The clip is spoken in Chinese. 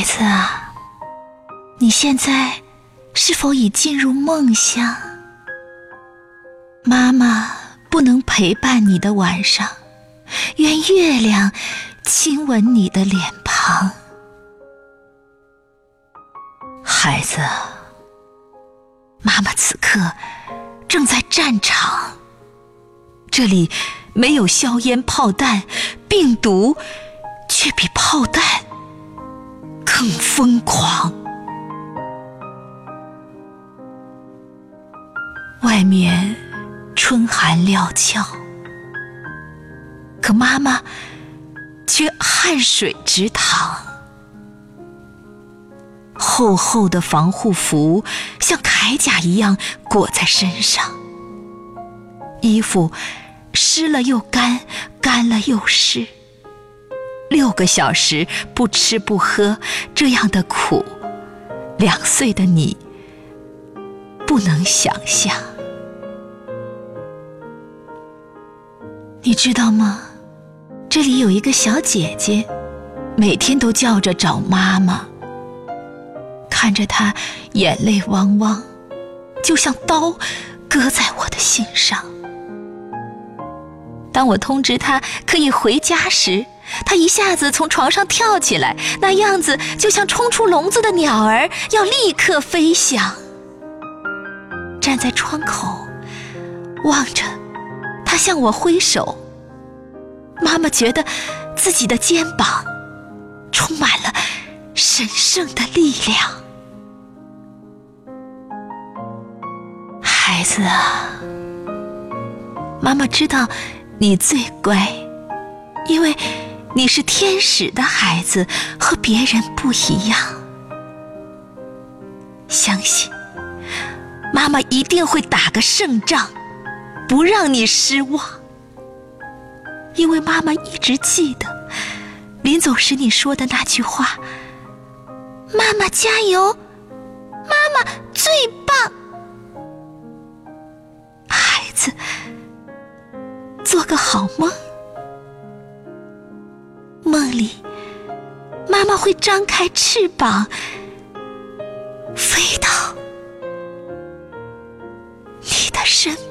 孩子啊，你现在是否已进入梦乡？妈妈不能陪伴你的晚上，愿月亮亲吻你的脸庞。孩子，妈妈此刻正在战场，这里没有硝烟炮弹，病毒却比炮弹更疯狂。外面春寒料峭，可妈妈却汗水直淌。厚厚的防护服像铠甲一样裹在身上，衣服湿了又干，干了又湿。六个小时不吃不喝，这样的苦，两岁的你不能想象。你知道吗？这里有一个小姐姐，每天都叫着找妈妈。看着她眼泪汪汪，就像刀割在我的心上。当我通知她可以回家时，他一下子从床上跳起来，那样子就像冲出笼子的鸟儿要立刻飞翔。站在窗口，望着。他向我挥手，妈妈觉得自己的肩膀充满了神圣的力量。孩子啊，妈妈知道你最乖，因为你是天使的孩子，和别人不一样。相信妈妈一定会打个胜仗。不让你失望，因为妈妈一直记得临走时你说的那句话：“妈妈加油，妈妈最棒。”孩子，做个好梦，梦里妈妈会张开翅膀飞到你的身。